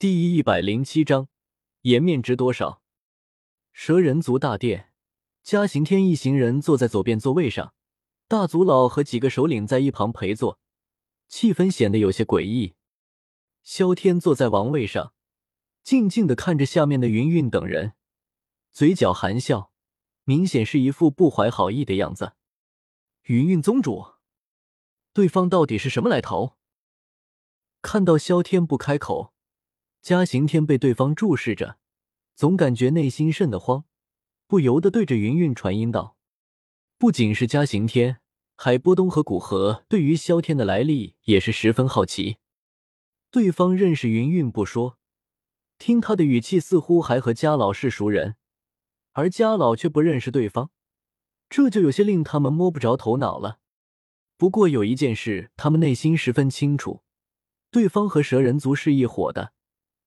第一百零七章，颜面值多少？蛇人族大殿，嘉刑天一行人坐在左边座位上，大族老和几个首领在一旁陪坐，气氛显得有些诡异。萧天坐在王位上，静静的看着下面的云云等人，嘴角含笑，明显是一副不怀好意的样子。云云宗主，对方到底是什么来头？看到萧天不开口。嘉刑天被对方注视着，总感觉内心瘆得慌，不由得对着云云传音道：“不仅是嘉刑天，海波东和古河对于萧天的来历也是十分好奇。对方认识云云不说，听他的语气似乎还和嘉老是熟人，而嘉老却不认识对方，这就有些令他们摸不着头脑了。不过有一件事，他们内心十分清楚，对方和蛇人族是一伙的。”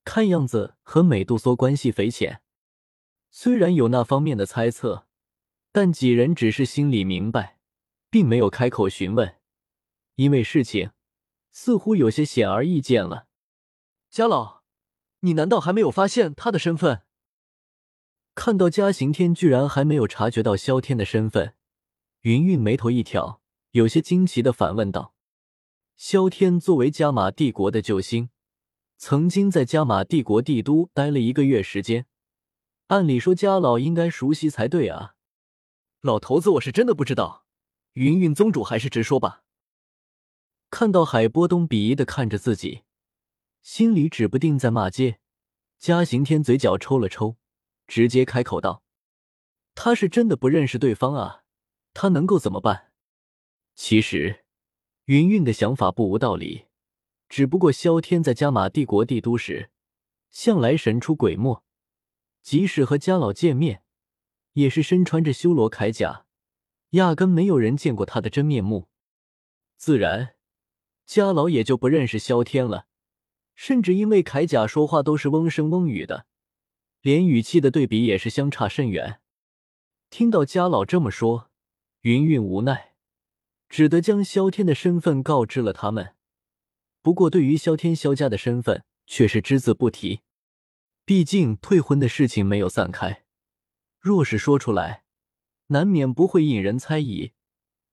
看样子和美杜莎关系匪浅，虽然有那方面的猜测，但几人只是心里明白，并没有开口询问，因为事情似乎有些显而易见了。家老，你难道还没有发现他的身份？看到嘉刑天居然还没有察觉到萧天的身份，云云眉头一挑，有些惊奇的反问道：“萧天作为加玛帝国的救星。”曾经在加玛帝国帝都待了一个月时间，按理说家老应该熟悉才对啊。老头子，我是真的不知道，云云宗主还是直说吧。看到海波东鄙夷的看着自己，心里指不定在骂街。嘉行天嘴角抽了抽，直接开口道：“他是真的不认识对方啊，他能够怎么办？”其实，云云的想法不无道理。只不过萧天在加玛帝国帝都时，向来神出鬼没，即使和家老见面，也是身穿着修罗铠甲，压根没有人见过他的真面目。自然，家老也就不认识萧天了，甚至因为铠甲说话都是嗡声嗡语的，连语气的对比也是相差甚远。听到家老这么说，云云无奈，只得将萧天的身份告知了他们。不过，对于萧天萧家的身份却是只字不提。毕竟退婚的事情没有散开，若是说出来，难免不会引人猜疑。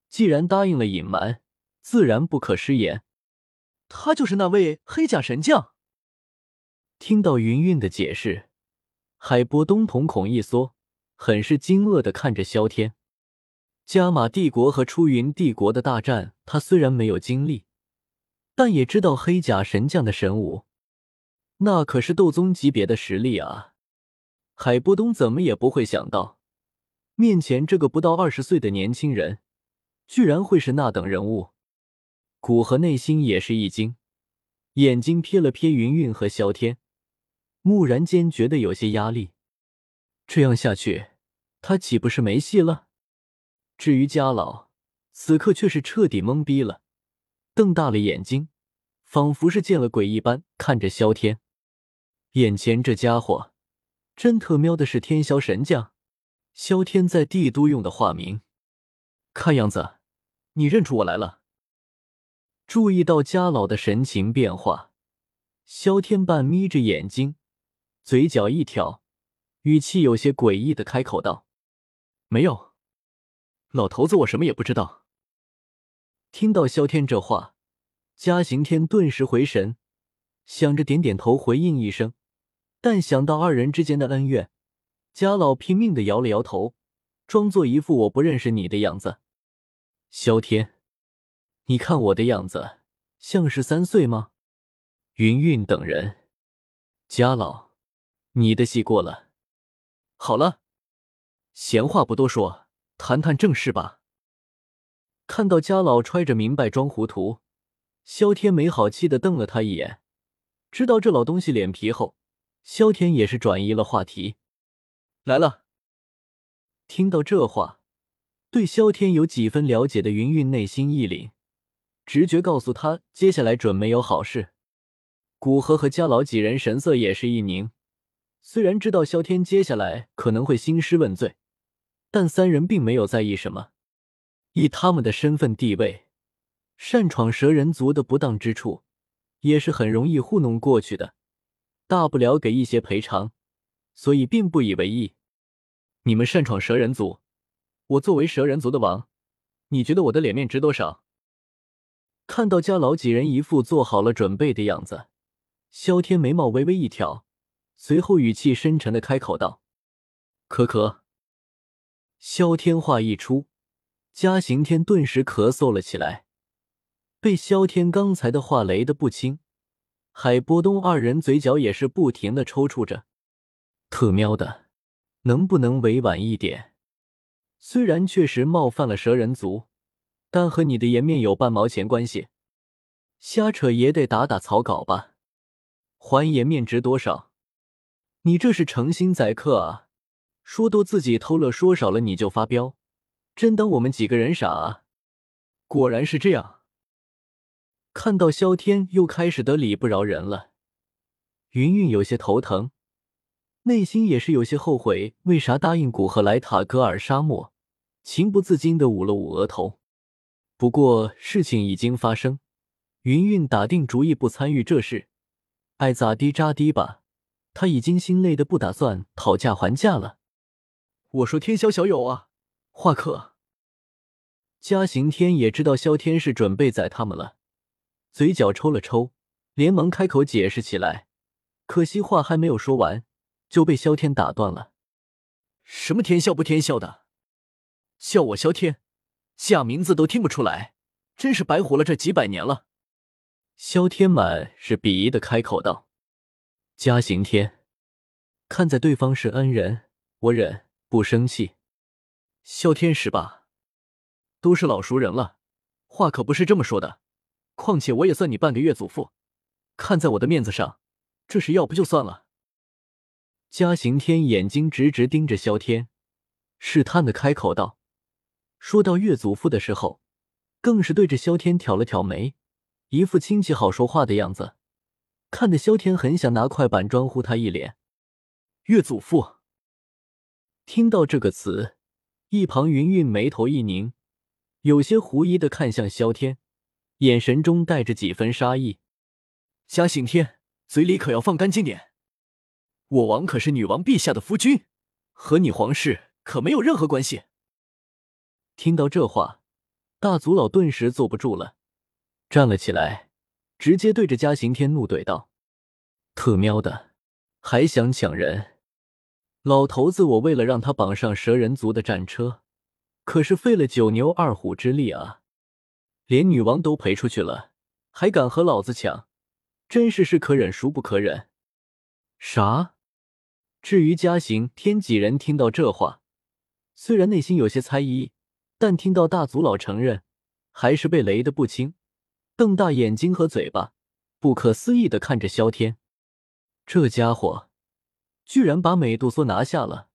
既然答应了隐瞒，自然不可失言。他就是那位黑甲神将。听到云云的解释，海波东瞳孔一缩，很是惊愕的看着萧天。加玛帝国和出云帝国的大战，他虽然没有经历。但也知道黑甲神将的神武，那可是斗宗级别的实力啊！海波东怎么也不会想到，面前这个不到二十岁的年轻人，居然会是那等人物。古河内心也是一惊，眼睛瞥了瞥云云和萧天，蓦然间觉得有些压力。这样下去，他岂不是没戏了？至于家老，此刻却是彻底懵逼了，瞪大了眼睛。仿佛是见了鬼一般看着萧天，眼前这家伙真特喵的是天霄神将，萧天在帝都用的化名。看样子你认出我来了。注意到家老的神情变化，萧天半眯着眼睛，嘴角一挑，语气有些诡异的开口道：“没有，老头子，我什么也不知道。”听到萧天这话。嘉行天顿时回神，想着点点头回应一声，但想到二人之间的恩怨，嘉老拼命的摇了摇头，装作一副我不认识你的样子。萧天，你看我的样子像是三岁吗？云云等人，嘉老，你的戏过了。好了，闲话不多说，谈谈正事吧。看到家老揣着明白装糊涂。萧天没好气的瞪了他一眼，知道这老东西脸皮厚，萧天也是转移了话题。来了。听到这话，对萧天有几分了解的云云内心一凛，直觉告诉他接下来准没有好事。古河和家老几人神色也是一凝，虽然知道萧天接下来可能会兴师问罪，但三人并没有在意什么，以他们的身份地位。擅闯蛇人族的不当之处，也是很容易糊弄过去的。大不了给一些赔偿，所以并不以为意。你们擅闯蛇人族，我作为蛇人族的王，你觉得我的脸面值多少？看到家老几人一副做好了准备的样子，萧天眉毛微微一挑，随后语气深沉的开口道：“咳咳。”萧天话一出，嘉刑天顿时咳嗽了起来，被萧天刚才的话雷得不轻。海波东二人嘴角也是不停的抽搐着，特喵的！能不能委婉一点？虽然确实冒犯了蛇人族，但和你的颜面有半毛钱关系？瞎扯也得打打草稿吧？还颜面值多少？你这是诚心宰客啊！说多自己偷了，说少了你就发飙，真当我们几个人傻啊？果然是这样。看到萧天又开始得理不饶人了，云云有些头疼。内心也是有些后悔，为啥答应古赫来塔格尔沙漠？情不自禁的捂了捂额头。不过事情已经发生，云云打定主意不参与这事，爱咋地咋地吧。他已经心累的不打算讨价还价了。我说天霄小友啊，华客。嘉刑天也知道萧天是准备宰他们了，嘴角抽了抽，连忙开口解释起来。可惜话还没有说完。就被萧天打断了。什么天笑不天笑的，叫我萧天，假名字都听不出来，真是白活了这几百年了。萧天满是鄙夷的开口道：“嘉刑天，看在对方是恩人，我忍不生气。”萧天十八，都是老熟人了，话可不是这么说的。况且我也算你半个月祖父，看在我的面子上，这事要不就算了。嘉刑天眼睛直直盯着萧天，试探的开口道：“说到岳祖父的时候，更是对着萧天挑了挑眉，一副亲戚好说话的样子，看得萧天很想拿块板砖呼他一脸。”岳祖父听到这个词，一旁云云眉头一拧，有些狐疑的看向萧天，眼神中带着几分杀意。嘉刑天，嘴里可要放干净点。我王可是女王陛下的夫君，和你皇室可没有任何关系。听到这话，大族老顿时坐不住了，站了起来，直接对着嘉刑天怒怼道：“特喵的，还想抢人？老头子，我为了让他绑上蛇人族的战车，可是费了九牛二虎之力啊！连女王都赔出去了，还敢和老子抢？真是是可忍孰不可忍！啥？”至于嘉行天几人听到这话，虽然内心有些猜疑，但听到大族老承认，还是被雷得不轻，瞪大眼睛和嘴巴，不可思议的看着萧天。这家伙居然把美杜莎拿下了，